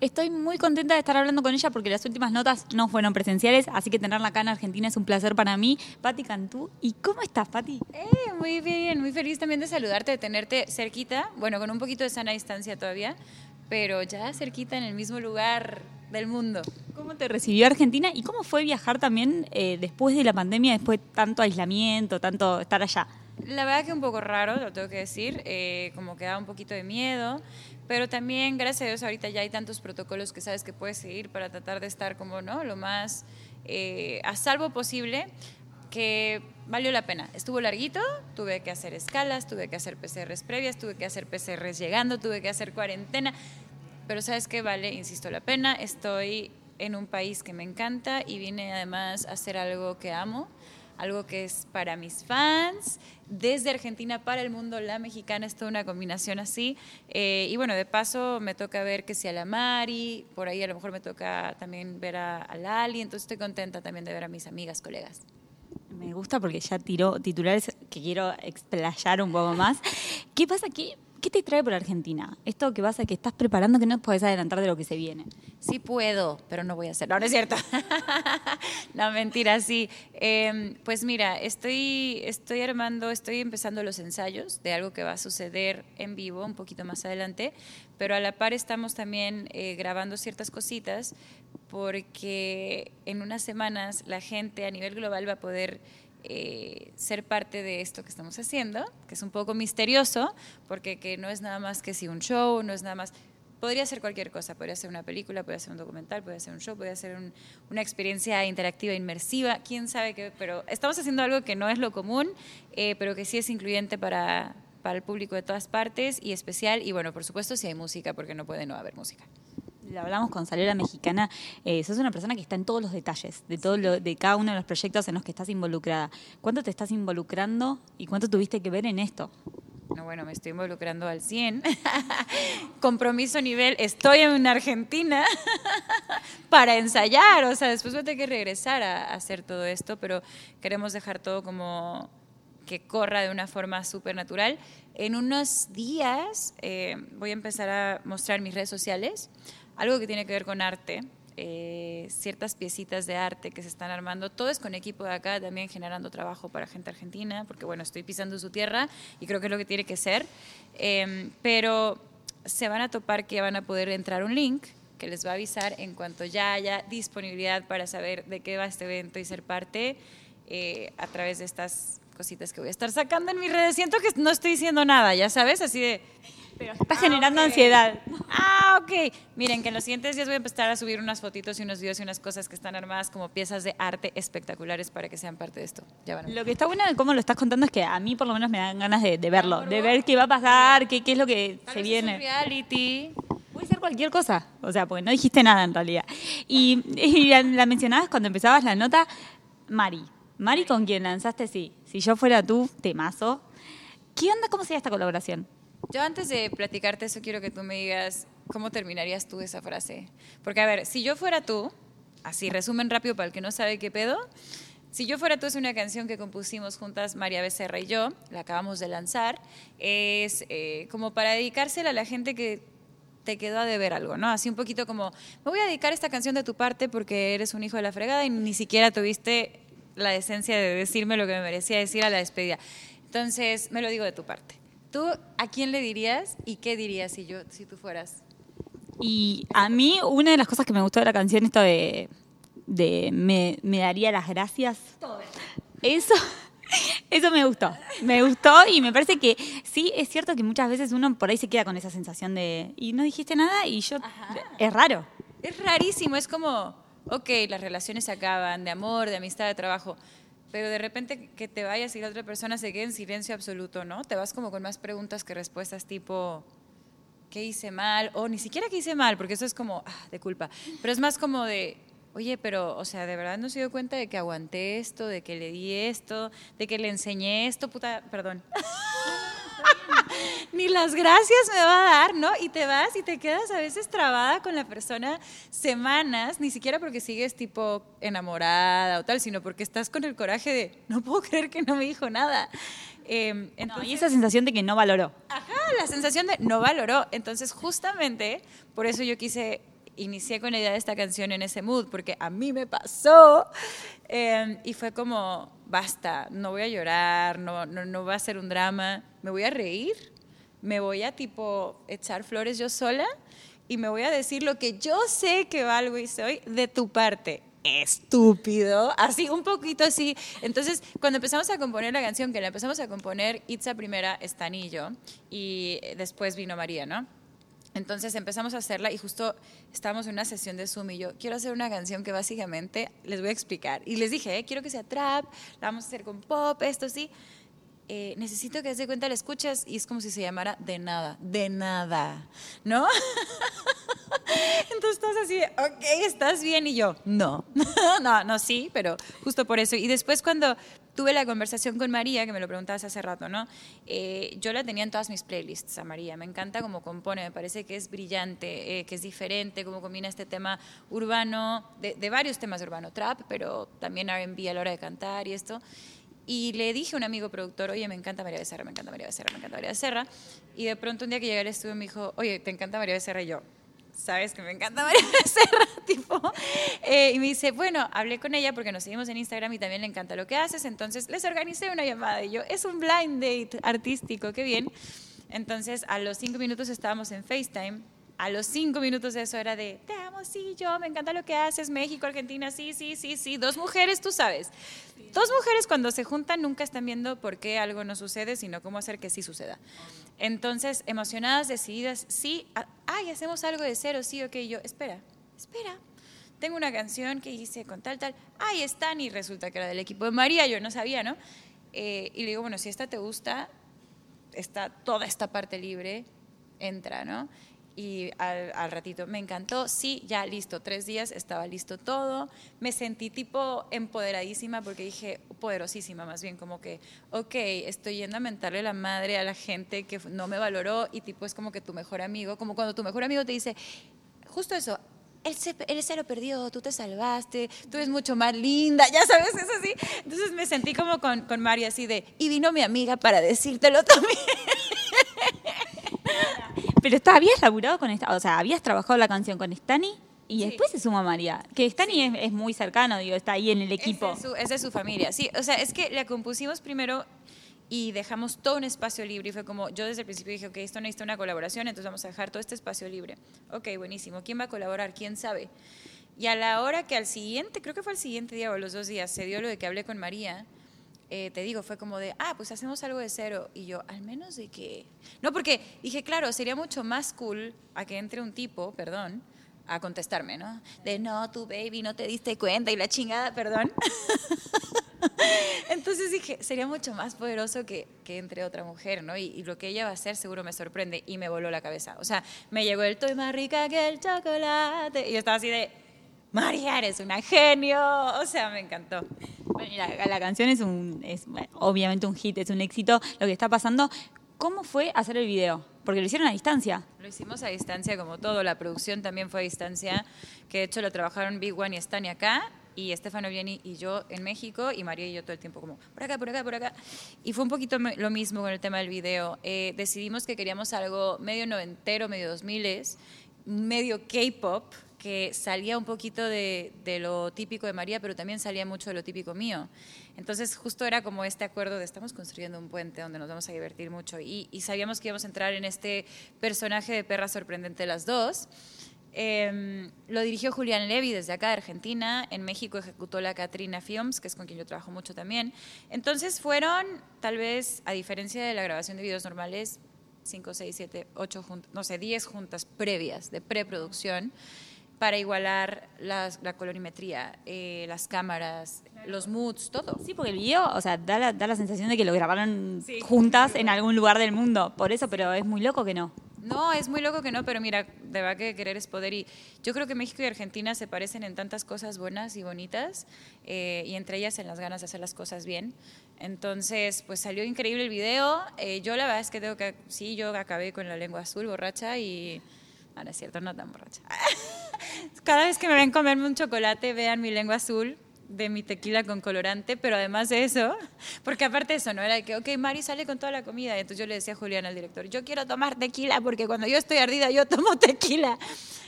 Estoy muy contenta de estar hablando con ella porque las últimas notas no fueron presenciales, así que tenerla acá en Argentina es un placer para mí. Pati Cantú, ¿y cómo estás, Pati? Eh, muy bien, muy feliz también de saludarte, de tenerte cerquita, bueno, con un poquito de sana distancia todavía, pero ya cerquita en el mismo lugar del mundo. ¿Cómo te recibió Argentina y cómo fue viajar también eh, después de la pandemia, después de tanto aislamiento, tanto estar allá? La verdad que un poco raro, lo tengo que decir, eh, como que da un poquito de miedo, pero también, gracias a Dios, ahorita ya hay tantos protocolos que sabes que puedes seguir para tratar de estar como, ¿no? Lo más eh, a salvo posible, que valió la pena. Estuvo larguito, tuve que hacer escalas, tuve que hacer PCRs previas, tuve que hacer PCRs llegando, tuve que hacer cuarentena, pero sabes que vale, insisto, la pena. Estoy en un país que me encanta y vine además a hacer algo que amo algo que es para mis fans, desde Argentina para el mundo, la mexicana es toda una combinación así. Eh, y bueno, de paso me toca ver que sea la Mari, por ahí a lo mejor me toca también ver a, a Lali, entonces estoy contenta también de ver a mis amigas, colegas. Me gusta porque ya tiró titulares que quiero explayar un poco más. ¿Qué pasa aquí? ¿Qué te trae por Argentina? Esto que pasa que estás preparando que no puedes adelantar de lo que se viene. Sí puedo, pero no voy a hacerlo. No, no es cierto. no, mentira, sí. Em, pues mira, estoy, estoy armando, estoy empezando los ensayos de algo que va a suceder en vivo un poquito más adelante, pero a la par estamos también eh, grabando ciertas cositas porque en unas semanas la gente a nivel global va a poder eh, ser parte de esto que estamos haciendo, que es un poco misterioso, porque que no es nada más que si un show, no es nada más... Podría ser cualquier cosa, podría ser una película, podría ser un documental, podría ser un show, podría ser una experiencia interactiva, inmersiva, quién sabe qué, pero estamos haciendo algo que no es lo común, eh, pero que sí es incluyente para, para el público de todas partes y especial, y bueno, por supuesto si hay música, porque no puede no haber música lo hablamos con Salera Mexicana, eh, sos una persona que está en todos los detalles de todo lo, de cada uno de los proyectos en los que estás involucrada. ¿Cuánto te estás involucrando y cuánto tuviste que ver en esto? No, bueno, me estoy involucrando al 100. Compromiso nivel, estoy en Argentina para ensayar. O sea, después voy a tener que regresar a, hacer todo esto, pero queremos dejar todo como que corra de una forma súper natural. En unos días eh, voy a empezar a mostrar mis redes sociales algo que tiene que ver con arte, eh, ciertas piecitas de arte que se están armando. Todo es con equipo de acá, también generando trabajo para gente argentina, porque bueno, estoy pisando su tierra y creo que es lo que tiene que ser. Em, pero se van a topar que van a poder entrar un link que les va a avisar en cuanto ya haya disponibilidad para saber de qué va este evento y ser parte eh, a través de estas cositas que voy a estar sacando en mis redes. Siento que no estoy diciendo nada, ya sabes, así de pero está generando ansiedad. Ah, ok. Miren, que en los siguientes días voy a empezar a subir unas fotitos y unos videos y unas cosas que están armadas como piezas de arte espectaculares para que sean parte de esto. Ya van Lo que está bueno de cómo lo estás contando es que a mí por lo menos me dan ganas de, verlo, de ver qué va a pasar, qué, qué es lo que se viene. Es reality. Puede ser cualquier cosa, o sea, porque no dijiste nada en realidad. Y, la, mencionabas cuando empezabas la nota, Mari. Mari con quien lanzaste, sí. Si yo fuera tú, temazo. ¿Qué onda? ¿Cómo sería esta colaboración? Yo antes de platicarte eso quiero que tú me digas cómo terminarías tú esa frase. Porque a ver, si yo fuera tú, así resumen rápido para el que no sabe qué pedo, si yo fuera tú es una canción que compusimos juntas María Becerra y yo, la acabamos de lanzar, es eh, como para dedicársela a la gente que te quedó a deber algo, ¿no? Así un poquito como, me voy a dedicar esta canción de tu parte porque eres un hijo de la fregada y ni siquiera tuviste la decencia de decirme lo que me merecía decir a la despedida. Entonces, me lo digo de tu parte. ¿Tú a quién le dirías y qué dirías si, yo, si tú fueras? Y a mí, una de las cosas que me gustó de la canción, esto de, de me, me, daría las gracias. Todo. Eso, eso me gustó. Me gustó y me parece que sí, es cierto que muchas veces uno por ahí se queda con esa sensación de, y no dijiste nada y yo, es raro. Es rarísimo, es como, ok, las relaciones se acaban, de amor, de amistad, de trabajo pero de repente que te vayas y la otra persona se quede en silencio absoluto, ¿no? Te vas como con más preguntas que respuestas tipo, ¿qué hice mal? O ni siquiera qué hice mal, porque eso es como, ah, de culpa. Pero es más como de, oye, pero, o sea, de verdad no se dio cuenta de que aguanté esto, de que le di esto, de que le enseñé esto, puta, perdón. ni las gracias me va a dar, ¿no? Y te vas y te quedas a veces trabada con la persona semanas, ni siquiera porque sigues tipo enamorada o tal, sino porque estás con el coraje de, no puedo creer que no me dijo nada. Eh, y esa sensación de que no valoró. Ajá, la sensación de no valoró. Entonces, justamente por eso yo quise inicié con la idea de esta canción en ese mood, porque a mí me pasó. Eh, y fue como, basta, no voy a llorar, no, no, no va a ser un drama, me voy a reír, me voy a tipo echar flores yo sola y me voy a decir lo que yo sé que valgo y soy de tu parte estúpido, así un poquito así. Entonces, cuando empezamos a componer la canción, que la empezamos a componer Itza primera, Stan y yo, y después vino María, ¿no? Entonces empezamos a hacerla y justo estábamos en una sesión de Zoom y yo quiero hacer una canción que básicamente les voy a explicar. Y les dije, eh, quiero que sea trap, la vamos a hacer con pop, esto sí. Eh, necesito que se cuenta la escuchas y es como si se llamara de nada, de nada, ¿no? Entonces estás así, ok, estás bien y yo, no, no, no, sí, pero justo por eso. Y después cuando tuve la conversación con María, que me lo preguntabas hace rato, ¿no? Eh, yo la tenía en todas mis playlists a María, me encanta cómo compone, me parece que es brillante, eh, que es diferente, cómo combina este tema urbano, de, de varios temas urbano, trap, pero también RB a la hora de cantar y esto. Y le dije a un amigo productor, oye, me encanta María Becerra, me encanta María Becerra, me encanta María Becerra. Y de pronto un día que llegué al estudio me dijo, oye, ¿te encanta María Becerra? Y yo, sabes que me encanta María Becerra, tipo. Eh, y me dice, bueno, hablé con ella porque nos seguimos en Instagram y también le encanta lo que haces. Entonces les organicé una llamada y yo, es un blind date artístico, qué bien. Entonces a los cinco minutos estábamos en FaceTime a los cinco minutos de eso era de, te amo, sí, yo, me encanta lo que haces, México, Argentina, sí, sí, sí, sí. Dos mujeres, tú sabes. Dos mujeres cuando se juntan nunca están viendo por qué algo no sucede, sino cómo hacer que sí suceda. Entonces, emocionadas, decididas, sí, ay, hacemos algo de cero, sí, ok, yo, espera, espera. Tengo una canción que hice con tal, tal, ay, están, y resulta que era del equipo de María, yo no sabía, ¿no? Eh, y le digo, bueno, si esta te gusta, está toda esta parte libre, entra, ¿no? Y al, ratito me encantó, sí, ya listo, tres días estaba listo todo, me sentí tipo empoderadísima porque dije, poderosísima más bien, como que, ok, estoy yendo a mentarle la madre a la gente que no me valoró y tipo es como que tu mejor amigo, como cuando tu mejor amigo te dice, justo eso, él se, él se, lo perdió, tú te salvaste, tú eres mucho más linda, ya sabes, es así. Entonces me sentí como con, con Mario así de, y vino mi amiga para decírtelo también. Pero está, habías laburado con esta, o sea, habías trabajado la canción con Stani y después se suma María. Que Stani es, muy cercano, digo, está ahí en el equipo. Es de, su, es de su familia, sí. O sea, es que la compusimos primero y dejamos todo un espacio libre y fue como, yo desde el principio dije, ok, esto necesita una colaboración, entonces vamos a dejar todo este espacio libre. Ok, buenísimo. ¿Quién va a colaborar? ¿Quién sabe? Y a la hora que al siguiente, creo que fue al siguiente día o los dos días, se dio lo de que hablé con María, eh, te digo, fue como de, ah, pues hacemos algo de cero. Y yo, al menos de que... No, porque dije, claro, sería mucho más cool a que entre un tipo, perdón, a contestarme, ¿no? De, no, tu baby, no te diste cuenta y la chingada, perdón. Entonces dije, sería mucho más poderoso que, que entre otra mujer, ¿no? Y, y, lo que ella va a hacer seguro me sorprende y me voló la cabeza. O sea, me llegó el, estoy más rica que el chocolate. Y yo estaba así de, María, eres una genio. O sea, me encantó. Bueno, la, la, canción es, un, es obviamente un hit, es un éxito. Lo que está pasando, ¿cómo fue hacer el video? Porque lo hicieron a distancia. Lo hicimos a distancia como todo. La producción también fue a distancia, que de hecho lo trabajaron Big One y Stani acá, y Estefano Vieni y yo en México, y María y yo todo el tiempo como por acá, por acá, por acá. Y fue un poquito lo mismo con el tema del video. Eh, decidimos que queríamos algo medio noventero, medio dos miles, medio K-pop, que salía un poquito de, lo típico de María, pero también salía mucho de lo típico mío. Entonces justo era como este acuerdo de estamos construyendo un puente donde nos vamos a divertir mucho y, sabíamos que íbamos a entrar en este personaje de perra sorprendente las dos. Em, lo dirigió Julián Levy desde acá de Argentina, en México ejecutó la Katrina Films, que es con quien yo trabajo mucho también. Entonces fueron, tal vez, a diferencia de la grabación de videos normales, 5, 6, 7, 8 juntas, no sé, 10 juntas previas de preproducción para igualar las, la colorimetría, eh, las cámaras, los moods, todo. Sí, porque el video, o sea, da la, da la sensación de que lo grabaron juntas en algún lugar del mundo, por eso, pero es muy loco que no. No, es muy loco que no, pero mira, de verdad que querer es poder. Y yo creo que México y Argentina se parecen en tantas cosas buenas y bonitas, eh, y entre ellas en las ganas de hacer las cosas bien. Entonces, pues salió increíble el video. Eh, yo la verdad es que tengo que, sí, yo acabé con la lengua azul, borracha, y... Ah, no es cierto, no tan borracha. Cada vez que me ven comerme un chocolate, vean mi lengua azul de mi tequila con colorante, pero además de eso, porque aparte de eso, ¿no? Era que, ok, Mari sale con toda la comida. Y entonces yo le decía a Julián, al director, yo quiero tomar tequila porque cuando yo estoy ardida yo tomo tequila.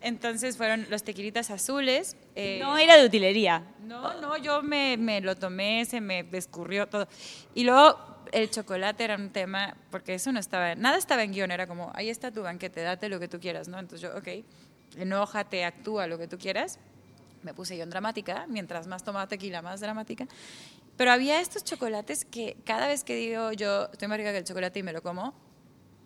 Entonces fueron los tequilitas azules. eh, no era de utilería. No, no, yo me, me lo tomé, se me escurrió todo. Y luego el chocolate era un tema, porque eso no estaba, nada estaba en guion, era como, ahí está tu banquete, date lo que tú quieras, ¿no? Entonces yo, ok, enójate, actúa lo que tú quieras. Me puse yo en dramática, mientras más tomaba tequila, más dramática. Pero había estos chocolates que cada vez que digo yo estoy más rica que el chocolate y me lo como,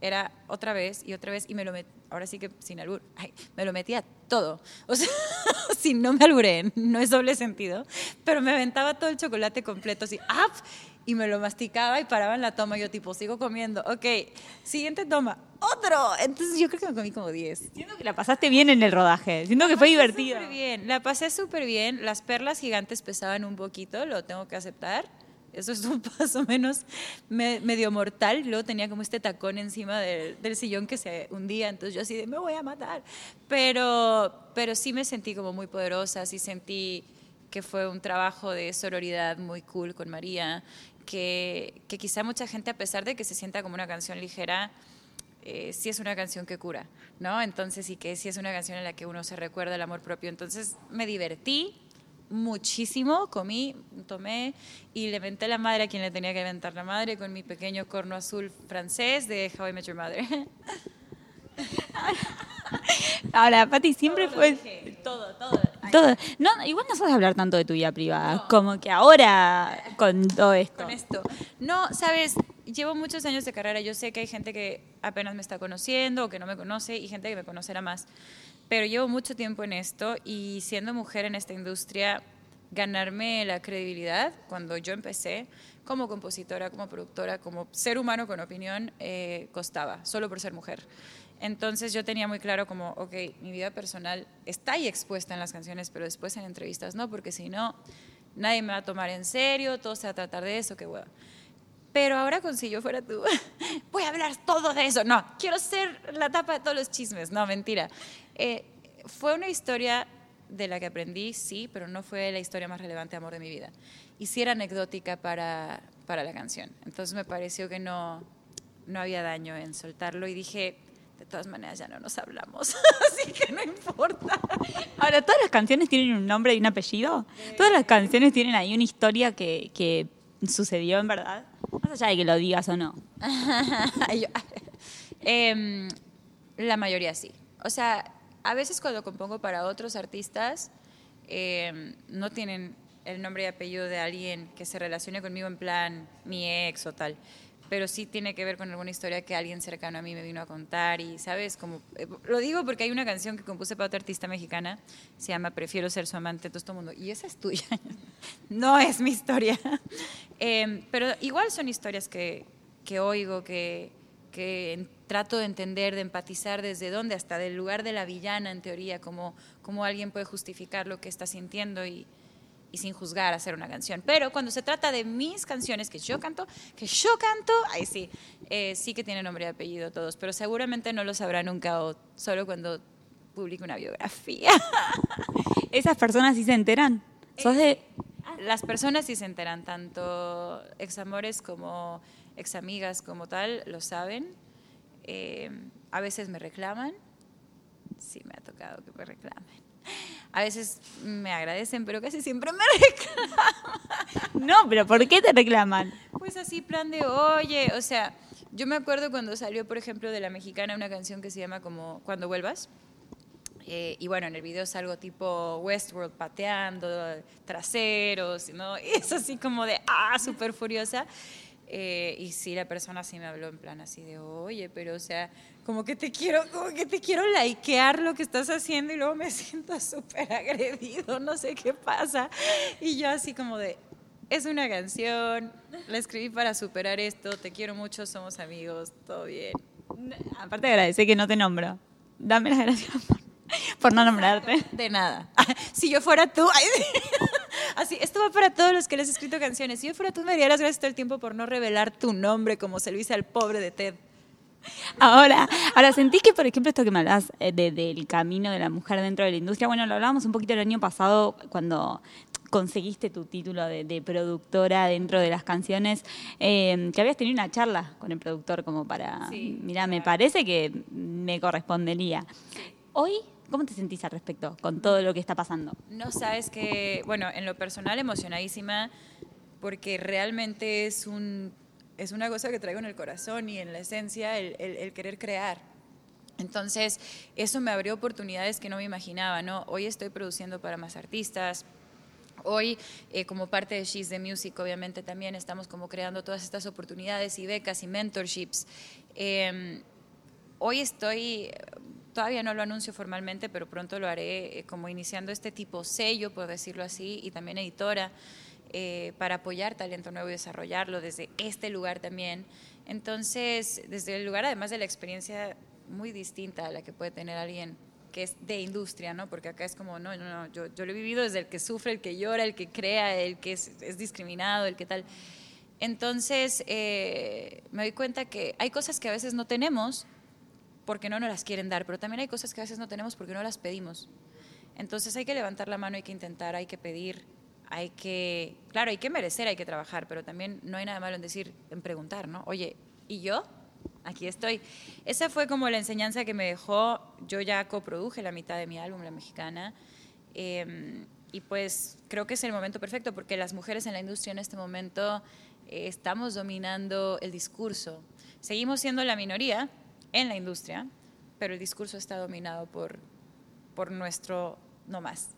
era otra vez y otra vez y me lo ahora sí que sin albur, ay, me lo metía todo. O sea, si no me alburé, no es doble sentido, pero me aventaba todo el chocolate completo así, ¡up! Y me lo masticaba y paraba en la toma. Yo, tipo, sigo comiendo. Ok, siguiente toma. ¡Otro! Entonces yo creo que me comí como 10. Siento que la pasaste bien en el rodaje. Siento que fue divertido. Súper bien. La pasé súper bien. Las perlas gigantes pesaban un poquito, lo tengo que aceptar. Eso es un paso menos medio mortal. Luego tenía como este tacón encima del, del, sillón que se hundía. Entonces yo así de, me voy a matar. Pero, pero sí me sentí como muy poderosa. Sí sentí que fue un trabajo de sororidad muy cool con María que, quizá mucha gente, a pesar de que se sienta como una canción ligera, eh, sí es una canción que cura, ¿no? Entonces, y que sí es una canción en la que uno se recuerda el amor propio. Entonces, me divertí muchísimo, comí, tomé y le menté la madre a quien le tenía que levantar la madre con mi pequeño corno azul francés de How I Met Your Mother. Ahora, Pati, siempre fue... Todo, todo. Todo. No, igual no sabes hablar tanto de tu vida privada, como que ahora con todo esto. Con esto. No, sabes, llevo muchos años de carrera, yo sé que hay gente que apenas me está conociendo o que no me conoce y gente que me conocerá más, pero llevo mucho tiempo en esto y siendo mujer en esta industria, ganarme la credibilidad cuando yo empecé como compositora, como productora, como ser humano con opinión, eh, costaba, solo por ser mujer. Entonces yo tenía muy claro como, ok, mi vida personal está ahí expuesta en las canciones, pero después en entrevistas no, porque si no, nadie me va a tomar en serio, todo se va a tratar de eso, qué huevo. Pero ahora con si yo fuera tú, voy a hablar todo de eso. No, quiero ser la tapa de todos los chismes. No, mentira. Eh, fue una historia de la que aprendí, sí, pero no fue la historia más relevante de amor de mi vida. Y sí era anecdótica para, para la canción. Entonces me pareció que no, no había daño en soltarlo y dije, de todas maneras ya no nos hablamos, así que no importa. Ahora, ¿todas las canciones tienen un nombre y un apellido? ¿Todas las canciones tienen ahí una historia que, que sucedió en verdad? Más allá de que lo digas o no. Em, la mayoría sí. O sea, a veces cuando compongo para otros artistas, em, no tienen el nombre y apellido de alguien que se relacione conmigo en plan mi ex o tal pero sí tiene que ver con alguna historia que alguien cercano a mí me vino a contar y, ¿sabes? Como, eh, lo digo porque hay una canción que compuse para otra artista mexicana, se llama Prefiero ser su amante, todo este mundo, y esa es tuya, no es mi historia. Em, pero igual son historias que, que oigo, que, que trato de entender, de empatizar desde dónde, hasta del lugar de la villana en teoría, como, como alguien puede justificar lo que está sintiendo y y sin juzgar hacer una canción. Pero cuando se trata de mis canciones que yo canto, que yo canto, ahí sí, eh, sí que tiene nombre y apellido todos, pero seguramente no lo sabrá nunca o solo cuando publique una biografía. ¿Esas personas sí se enteran? Las personas sí se enteran, tanto examores como examigas como tal, lo saben. Eh, a veces me reclaman, sí me ha tocado que me reclamen a veces me agradecen, pero casi siempre me reclaman. No, pero ¿por qué te reclaman? Pues así, plan de, oye, o sea, yo me acuerdo cuando salió, por ejemplo, de la mexicana una canción que se llama como Cuando vuelvas. Eh, y bueno, en el video salgo tipo Westworld pateando traseros, ¿no? Y es así como de, ah, súper furiosa. Eh, y sí, la persona sí me habló en plan así de, oye, pero o sea, como que te quiero, como que te quiero likear lo que estás haciendo y luego me siento súper agredido, no sé qué pasa. Y yo así como de, es una canción, la escribí para superar esto, te quiero mucho, somos amigos, todo bien. Aparte agradecer que no te nombro. Dame las gracias por, no nombrarte. De nada. Si yo fuera tú, así, esto va para todos los que les he escrito canciones. Si yo fuera tú, me daría las gracias todo el tiempo por no revelar tu nombre como se lo hice al pobre de Ted. Ahora, ahora sentí que, por ejemplo, esto que me hablas eh, del camino de la mujer dentro de la industria, bueno, lo hablábamos un poquito el año pasado cuando conseguiste tu título de, productora dentro de las canciones, eh, que habías tenido una charla con el productor como para, mira, me parece que me correspondería. Hoy, ¿Cómo te sentís al respecto con todo lo que está pasando? No sabes que, bueno, en lo personal emocionadísima, porque realmente es, un, es una cosa que traigo en el corazón y en la esencia, el, querer crear. Entonces, eso me abrió oportunidades que no me imaginaba, ¿no? Hoy estoy produciendo para más artistas, Hoy, eh, como parte de She's the Music, obviamente también estamos como creando todas estas oportunidades y becas y mentorships. Em, hoy estoy, todavía no lo anuncio formalmente, pero pronto lo haré eh, como iniciando este tipo sello, por decirlo así, y también editora, eh, para apoyar talento nuevo y desarrollarlo desde este lugar también. Entonces, desde el lugar, además de la experiencia muy distinta a la que puede tener alguien que es de industria, ¿no? Porque acá es como, no, no, no, yo, yo lo he vivido desde el que sufre, el que llora, el que crea, el que es, discriminado, el que tal. Entonces, eh, me doy cuenta que hay cosas que a veces no tenemos porque no nos las quieren dar, pero también hay cosas que a veces no tenemos porque no las pedimos. Entonces hay que levantar la mano, hay que intentar, hay que pedir, hay que, claro, hay que merecer, hay que trabajar, pero también no hay nada malo en decir, en preguntar, ¿no? Oye, ¿y yo? aquí estoy. Esa fue como la enseñanza que me dejó. Yo ya coproduje la mitad de mi álbum, La Mexicana. Em, y pues creo que es el momento perfecto porque las mujeres en la industria en este momento eh, estamos dominando el discurso. Seguimos siendo la minoría en la industria, pero el discurso está dominado por, por nuestro no más.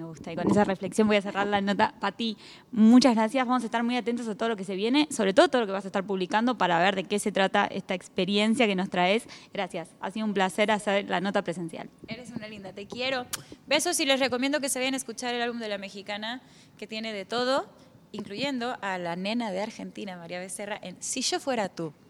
Me gusta. Y con esa reflexión voy a cerrar la nota. Pati, muchas gracias. Vamos a estar muy atentos a todo lo que se viene, sobre todo todo lo que vas a estar publicando para ver de qué se trata esta experiencia que nos traes. Gracias. Ha sido un placer hacer la nota presencial. Eres una linda, te quiero. Besos y les recomiendo que se vayan a escuchar el álbum de la mexicana que tiene de todo, incluyendo a la nena de Argentina, María Becerra, en Si yo fuera tú.